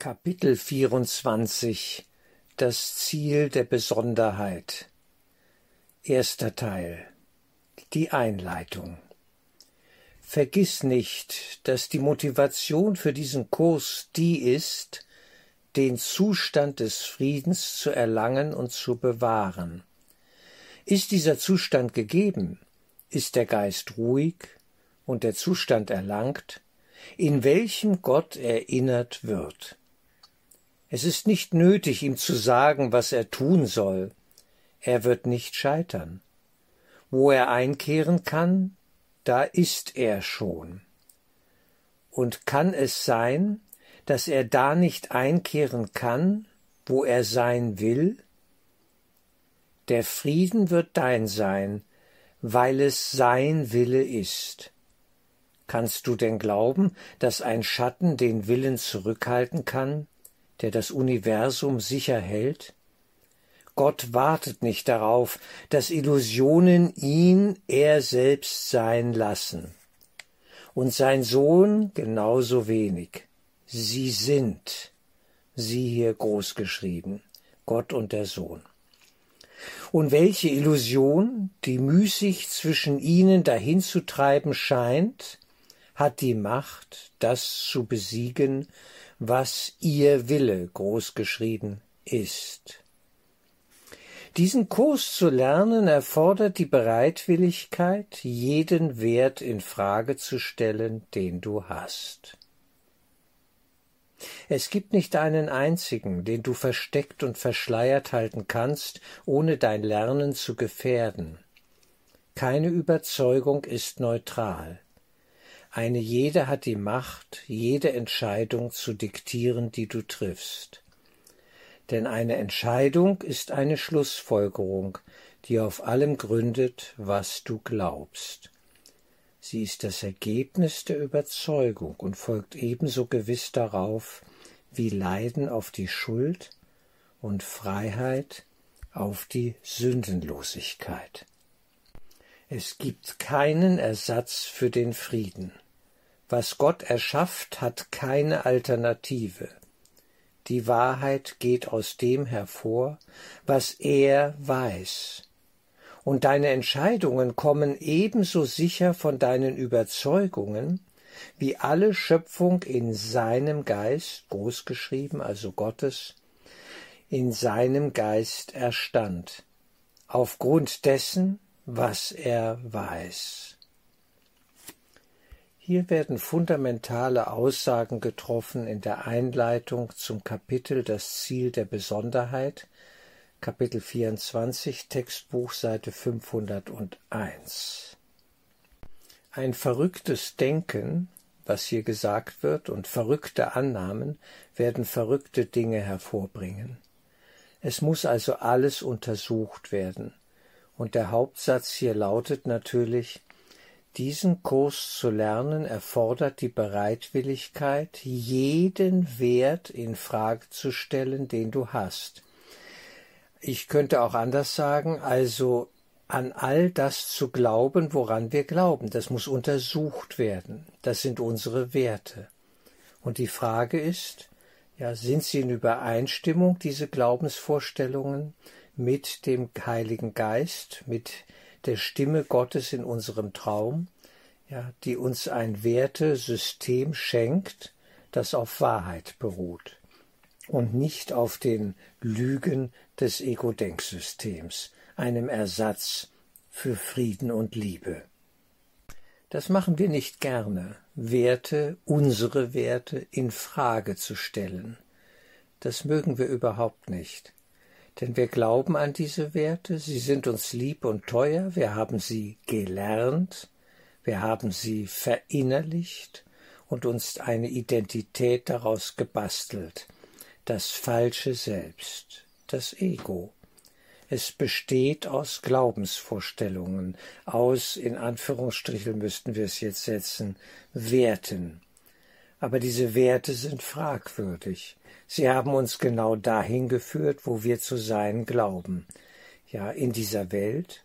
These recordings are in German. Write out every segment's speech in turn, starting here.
Kapitel 24 Das Ziel der Besonderheit Erster Teil Die Einleitung Vergiss nicht, dass die Motivation für diesen Kurs die ist, den Zustand des Friedens zu erlangen und zu bewahren. Ist dieser Zustand gegeben, ist der Geist ruhig und der Zustand erlangt, in welchem Gott erinnert wird. Es ist nicht nötig, ihm zu sagen, was er tun soll. Er wird nicht scheitern. Wo er einkehren kann, da ist er schon. Und kann es sein, dass er da nicht einkehren kann, wo er sein will? Der Frieden wird dein sein, weil es sein Wille ist. Kannst du denn glauben, dass ein Schatten den Willen zurückhalten kann? Der das Universum sicher hält? Gott wartet nicht darauf, dass Illusionen ihn er selbst sein lassen. Und sein Sohn genauso wenig. Sie sind, sie hier groß geschrieben, Gott und der Sohn. Und welche Illusion, die müßig zwischen ihnen dahinzutreiben scheint, hat die Macht, das zu besiegen, was ihr Wille großgeschrieben ist. Diesen Kurs zu lernen erfordert die Bereitwilligkeit, jeden Wert in Frage zu stellen, den du hast. Es gibt nicht einen einzigen, den du versteckt und verschleiert halten kannst, ohne dein Lernen zu gefährden. Keine Überzeugung ist neutral. Eine jede hat die Macht, jede Entscheidung zu diktieren, die du triffst. Denn eine Entscheidung ist eine Schlussfolgerung, die auf allem gründet, was du glaubst. Sie ist das Ergebnis der Überzeugung und folgt ebenso gewiss darauf, wie Leiden auf die Schuld und Freiheit auf die Sündenlosigkeit. Es gibt keinen Ersatz für den Frieden. Was Gott erschafft, hat keine Alternative. Die Wahrheit geht aus dem hervor, was er weiß. Und deine Entscheidungen kommen ebenso sicher von deinen Überzeugungen, wie alle Schöpfung in seinem Geist, großgeschrieben, also Gottes, in seinem Geist erstand, aufgrund dessen, was er weiß. Hier werden fundamentale Aussagen getroffen in der Einleitung zum Kapitel Das Ziel der Besonderheit, Kapitel 24, Textbuch, Seite 501. Ein verrücktes Denken, was hier gesagt wird, und verrückte Annahmen werden verrückte Dinge hervorbringen. Es muss also alles untersucht werden. Und der Hauptsatz hier lautet natürlich, diesen Kurs zu lernen erfordert die Bereitwilligkeit, jeden Wert in Frage zu stellen, den du hast. Ich könnte auch anders sagen, also an all das zu glauben, woran wir glauben. Das muss untersucht werden. Das sind unsere Werte. Und die Frage ist, ja, sind sie in Übereinstimmung, diese Glaubensvorstellungen, mit dem Heiligen Geist, mit der Stimme Gottes in unserem Traum, ja, die uns ein Wertesystem schenkt, das auf Wahrheit beruht und nicht auf den Lügen des Ego-Denksystems, einem Ersatz für Frieden und Liebe. Das machen wir nicht gerne, Werte, unsere Werte in Frage zu stellen. Das mögen wir überhaupt nicht denn wir glauben an diese Werte, sie sind uns lieb und teuer, wir haben sie gelernt, wir haben sie verinnerlicht und uns eine Identität daraus gebastelt, das falsche Selbst, das Ego. Es besteht aus Glaubensvorstellungen, aus, in Anführungsstrichen müssten wir es jetzt setzen, Werten. Aber diese Werte sind fragwürdig. Sie haben uns genau dahin geführt, wo wir zu sein glauben, ja, in dieser Welt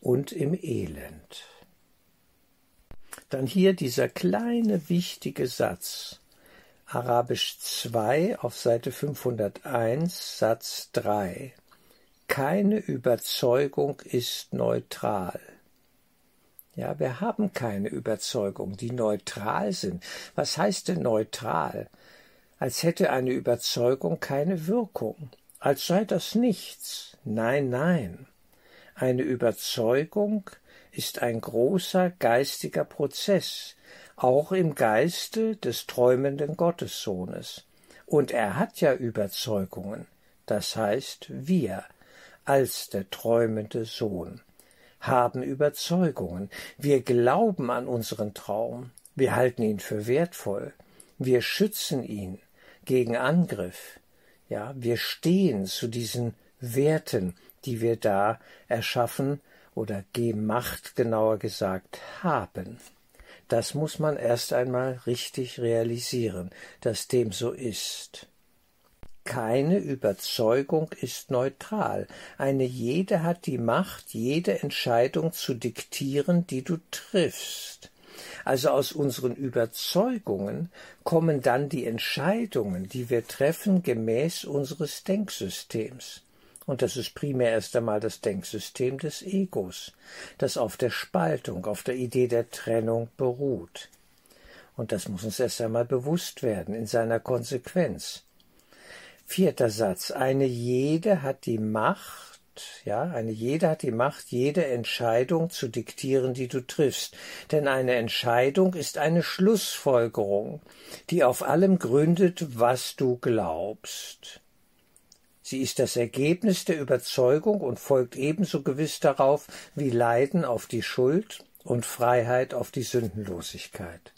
und im Elend. Dann hier dieser kleine wichtige Satz. Arabisch 2 auf Seite 501 Satz 3. Keine Überzeugung ist neutral. Ja, wir haben keine Überzeugung, die neutral sind. Was heißt denn neutral? Als hätte eine Überzeugung keine Wirkung, als sei das nichts. Nein, nein. Eine Überzeugung ist ein großer geistiger Prozess, auch im Geiste des träumenden Gottessohnes. Und er hat ja Überzeugungen, das heißt wir, als der träumende Sohn, haben Überzeugungen, wir glauben an unseren Traum, wir halten ihn für wertvoll, wir schützen ihn gegen Angriff, ja, wir stehen zu diesen Werten, die wir da erschaffen oder gemacht, genauer gesagt, haben. Das muss man erst einmal richtig realisieren, dass dem so ist. Keine Überzeugung ist neutral. Eine jede hat die Macht, jede Entscheidung zu diktieren, die du triffst. Also aus unseren Überzeugungen kommen dann die Entscheidungen, die wir treffen gemäß unseres Denksystems. Und das ist primär erst einmal das Denksystem des Egos, das auf der Spaltung, auf der Idee der Trennung beruht. Und das muss uns erst einmal bewusst werden in seiner Konsequenz. Vierter Satz. Eine jede hat die Macht, ja, eine jede hat die Macht, jede Entscheidung zu diktieren, die du triffst. Denn eine Entscheidung ist eine Schlussfolgerung, die auf allem gründet, was du glaubst. Sie ist das Ergebnis der Überzeugung und folgt ebenso gewiss darauf wie Leiden auf die Schuld und Freiheit auf die Sündenlosigkeit.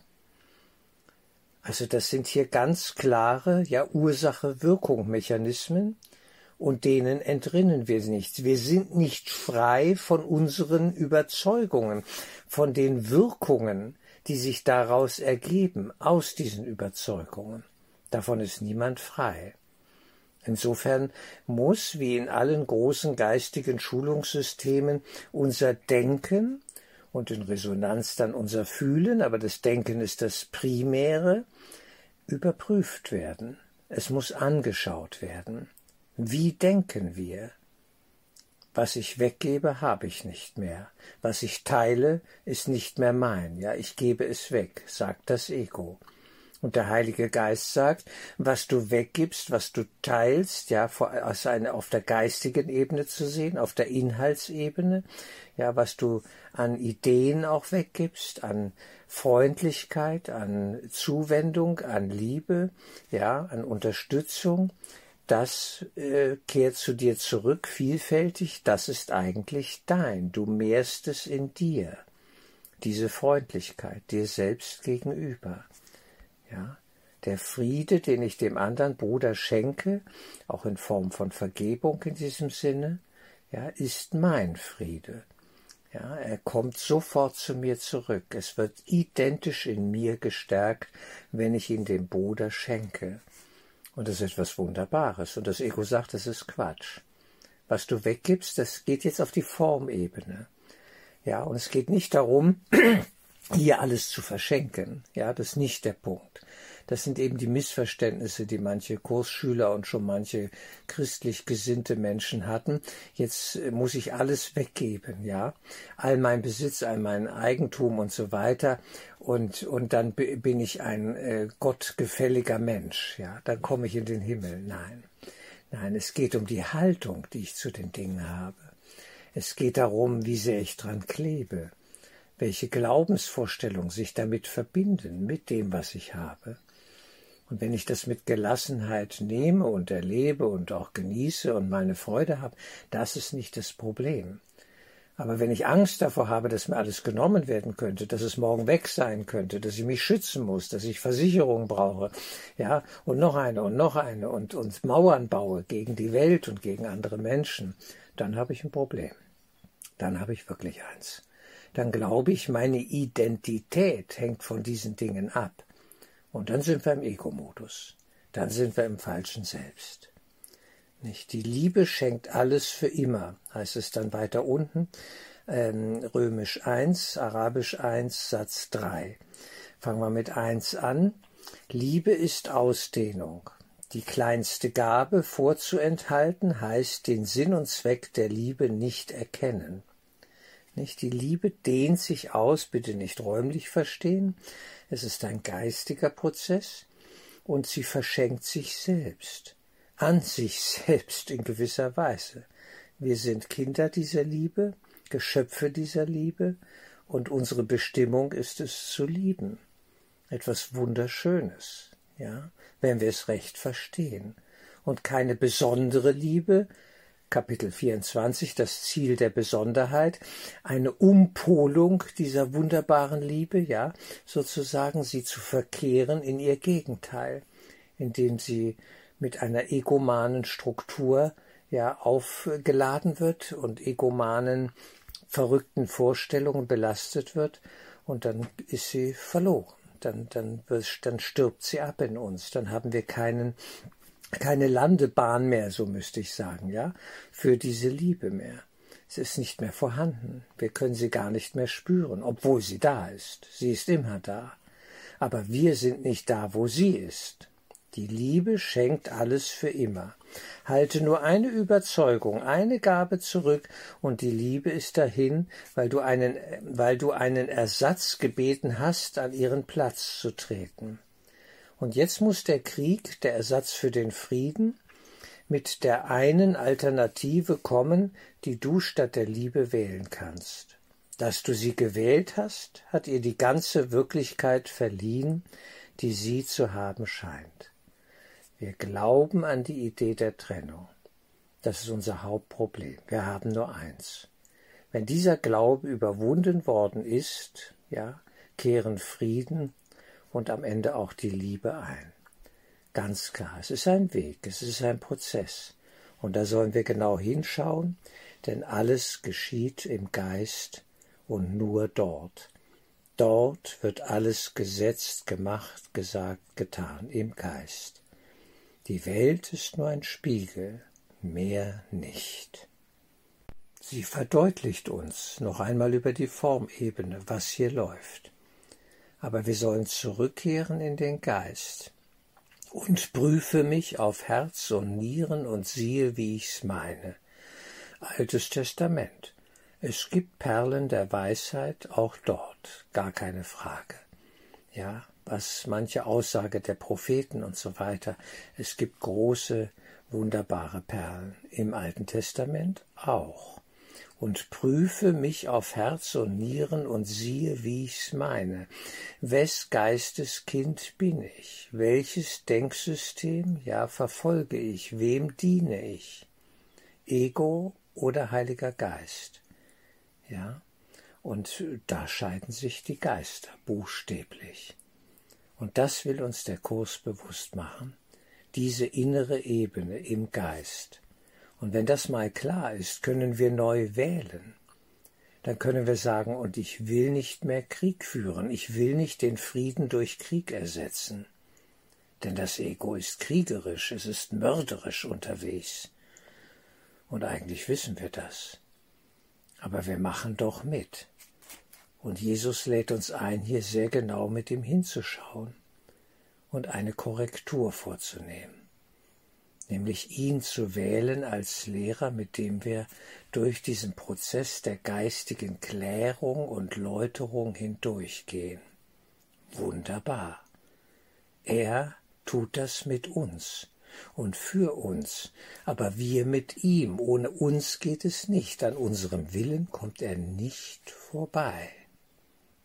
Also das sind hier ganz klare, ja Ursache-Wirkung-Mechanismen, und denen entrinnen wir nichts. Wir sind nicht frei von unseren Überzeugungen, von den Wirkungen, die sich daraus ergeben, aus diesen Überzeugungen. Davon ist niemand frei. Insofern muss, wie in allen großen geistigen Schulungssystemen, unser Denken und in Resonanz dann unser Fühlen, aber das Denken ist das Primäre, überprüft werden. Es muss angeschaut werden. Wie denken wir? Was ich weggebe, habe ich nicht mehr. Was ich teile, ist nicht mehr mein. Ja, ich gebe es weg, sagt das Ego. Und der Heilige Geist sagt, was du weggibst, was du teilst, ja, aus einer, auf der geistigen Ebene zu sehen, auf der Inhaltsebene, ja, was du an Ideen auch weggibst, an Freundlichkeit, an Zuwendung, an Liebe, ja, an Unterstützung, das äh, kehrt zu dir zurück, vielfältig, das ist eigentlich dein, du mehrst es in dir, diese Freundlichkeit dir selbst gegenüber. Ja, der Friede, den ich dem anderen Bruder schenke, auch in Form von Vergebung in diesem Sinne, ja, ist mein Friede. Ja, er kommt sofort zu mir zurück. Es wird identisch in mir gestärkt, wenn ich ihn dem Bruder schenke. Und das ist etwas Wunderbares. Und das Ego sagt, das ist Quatsch. Was du weggibst, das geht jetzt auf die Formebene. Ja, und es geht nicht darum, hier alles zu verschenken. Ja, das ist nicht der Punkt. Das sind eben die Missverständnisse, die manche Kursschüler und schon manche christlich gesinnte Menschen hatten. Jetzt äh, muss ich alles weggeben, ja. All mein Besitz, all mein Eigentum und so weiter. Und, und dann bin ich ein äh, gottgefälliger Mensch, ja. Dann komme ich in den Himmel. Nein. Nein, es geht um die Haltung, die ich zu den Dingen habe. Es geht darum, wie sehr ich dran klebe welche Glaubensvorstellungen sich damit verbinden, mit dem, was ich habe. Und wenn ich das mit Gelassenheit nehme und erlebe und auch genieße und meine Freude habe, das ist nicht das Problem. Aber wenn ich Angst davor habe, dass mir alles genommen werden könnte, dass es morgen weg sein könnte, dass ich mich schützen muss, dass ich Versicherungen brauche, ja, und noch eine und noch eine und, und Mauern baue gegen die Welt und gegen andere Menschen, dann habe ich ein Problem. Dann habe ich wirklich eins dann glaube ich, meine Identität hängt von diesen Dingen ab. Und dann sind wir im Ego-Modus. Dann sind wir im falschen Selbst. Nicht? Die Liebe schenkt alles für immer, heißt es dann weiter unten, ähm, römisch 1, arabisch 1, Satz 3. Fangen wir mit 1 an. Liebe ist Ausdehnung. Die kleinste Gabe vorzuenthalten heißt den Sinn und Zweck der Liebe nicht erkennen. Nicht? Die Liebe dehnt sich aus, bitte nicht räumlich verstehen. Es ist ein geistiger Prozess und sie verschenkt sich selbst, an sich selbst in gewisser Weise. Wir sind Kinder dieser Liebe, Geschöpfe dieser Liebe und unsere Bestimmung ist es zu lieben. Etwas Wunderschönes, ja, wenn wir es recht verstehen. Und keine besondere Liebe, Kapitel 24, das Ziel der Besonderheit, eine Umpolung dieser wunderbaren Liebe, ja, sozusagen sie zu verkehren in ihr Gegenteil, indem sie mit einer egomanen Struktur ja aufgeladen wird und egomanen verrückten Vorstellungen belastet wird und dann ist sie verloren. Dann, dann, dann stirbt sie ab in uns. Dann haben wir keinen keine Landebahn mehr, so müsste ich sagen, ja, für diese Liebe mehr. Es ist nicht mehr vorhanden. Wir können sie gar nicht mehr spüren, obwohl sie da ist. Sie ist immer da. Aber wir sind nicht da, wo sie ist. Die Liebe schenkt alles für immer. Halte nur eine Überzeugung, eine Gabe zurück, und die Liebe ist dahin, weil du einen, weil du einen Ersatz gebeten hast, an ihren Platz zu treten. Und jetzt muss der Krieg, der Ersatz für den Frieden, mit der einen Alternative kommen, die du statt der Liebe wählen kannst. Dass du sie gewählt hast, hat ihr die ganze Wirklichkeit verliehen, die sie zu haben scheint. Wir glauben an die Idee der Trennung. Das ist unser Hauptproblem. Wir haben nur eins. Wenn dieser Glaube überwunden worden ist, ja, kehren Frieden und am Ende auch die Liebe ein. Ganz klar, es ist ein Weg, es ist ein Prozess. Und da sollen wir genau hinschauen, denn alles geschieht im Geist und nur dort. Dort wird alles gesetzt, gemacht, gesagt, getan, im Geist. Die Welt ist nur ein Spiegel, mehr nicht. Sie verdeutlicht uns noch einmal über die Formebene, was hier läuft aber wir sollen zurückkehren in den Geist. Und prüfe mich auf Herz und Nieren und siehe, wie ich's meine. Altes Testament. Es gibt Perlen der Weisheit auch dort, gar keine Frage. Ja, was manche Aussage der Propheten und so weiter. Es gibt große, wunderbare Perlen im Alten Testament auch und prüfe mich auf Herz und Nieren und siehe, wie ich's meine. Wes Geistes Kind bin ich? Welches Denksystem, ja, verfolge ich? Wem diene ich? Ego oder Heiliger Geist? Ja, und da scheiden sich die Geister buchstäblich. Und das will uns der Kurs bewusst machen, diese innere Ebene im Geist. Und wenn das mal klar ist, können wir neu wählen. Dann können wir sagen, und ich will nicht mehr Krieg führen, ich will nicht den Frieden durch Krieg ersetzen. Denn das Ego ist kriegerisch, es ist mörderisch unterwegs. Und eigentlich wissen wir das. Aber wir machen doch mit. Und Jesus lädt uns ein, hier sehr genau mit ihm hinzuschauen und eine Korrektur vorzunehmen nämlich ihn zu wählen als Lehrer, mit dem wir durch diesen Prozess der geistigen Klärung und Läuterung hindurchgehen. Wunderbar. Er tut das mit uns und für uns, aber wir mit ihm. Ohne uns geht es nicht, an unserem Willen kommt er nicht vorbei.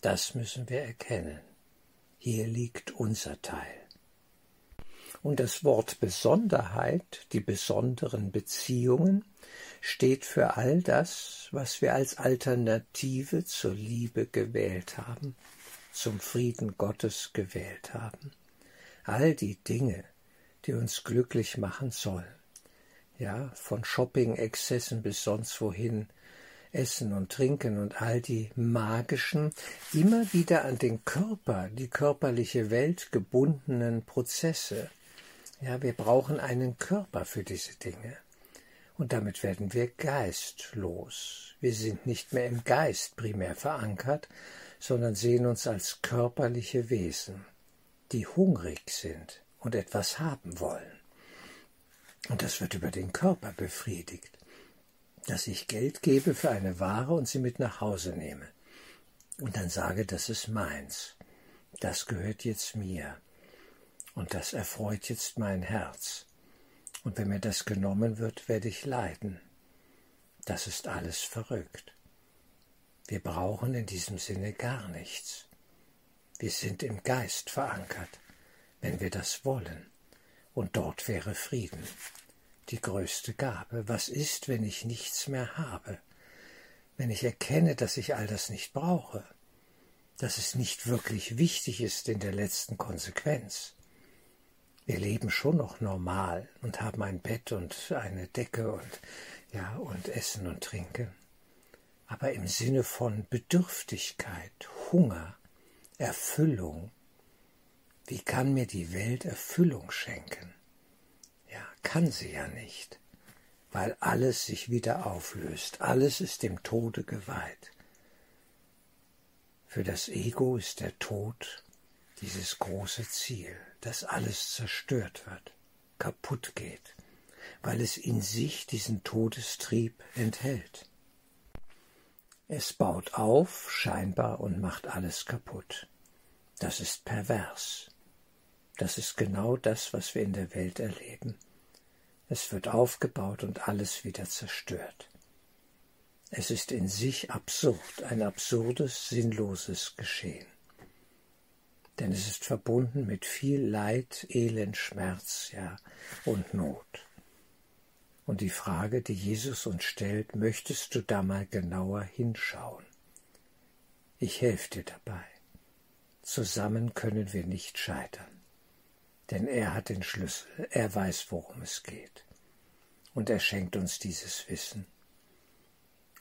Das müssen wir erkennen. Hier liegt unser Teil. Und das Wort Besonderheit, die besonderen Beziehungen, steht für all das, was wir als Alternative zur Liebe gewählt haben, zum Frieden Gottes gewählt haben. All die Dinge, die uns glücklich machen sollen. Ja, von Shopping-Exzessen bis sonst wohin, Essen und Trinken und all die magischen, immer wieder an den Körper, die körperliche Welt gebundenen Prozesse, ja, wir brauchen einen Körper für diese Dinge. Und damit werden wir geistlos. Wir sind nicht mehr im Geist primär verankert, sondern sehen uns als körperliche Wesen. die hungrig sind und etwas haben wollen. Und das wird über den Körper befriedigt, dass ich Geld gebe für eine Ware und sie mit nach Hause nehme und dann sage, das ist meins, das gehört jetzt mir und das erfreut jetzt mein Herz. Und wenn mir das genommen wird, werde ich leiden. Das ist alles verrückt. Wir brauchen in diesem Sinne gar nichts. Wir sind im Geist verankert, wenn wir das wollen. Und dort wäre Frieden. Die größte Gabe. Was ist, wenn ich nichts mehr habe? Wenn ich erkenne, dass ich all das nicht brauche? Dass es nicht wirklich wichtig ist in der letzten Konsequenz? Wir leben schon noch normal und haben ein Bett und eine Decke und ja und Essen und Trinken aber im Sinne von Bedürftigkeit, Hunger, Erfüllung. Wie kann mir die Welt Erfüllung schenken? Ja, kann sie ja nicht, weil alles sich wieder auflöst, alles ist dem Tode geweiht. Für das Ego ist der Tod dieses große Ziel, dass alles zerstört wird, kaputt geht, weil es in sich diesen Todestrieb enthält. Es baut auf, scheinbar, und macht alles kaputt. Das ist pervers. Das ist genau das, was wir in der Welt erleben. Es wird aufgebaut und alles wieder zerstört. Es ist in sich absurd, ein absurdes, sinnloses Geschehen. Denn es ist verbunden mit viel Leid, Elend, Schmerz, ja, und Not. Und die Frage, die Jesus uns stellt, möchtest du da mal genauer hinschauen? Ich helfe dir dabei. Zusammen können wir nicht scheitern. Denn er hat den Schlüssel, er weiß, worum es geht. Und er schenkt uns dieses Wissen.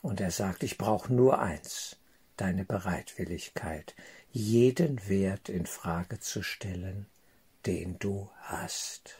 Und er sagt, ich brauche nur eins, deine Bereitwilligkeit, jeden Wert in Frage zu stellen, den du hast.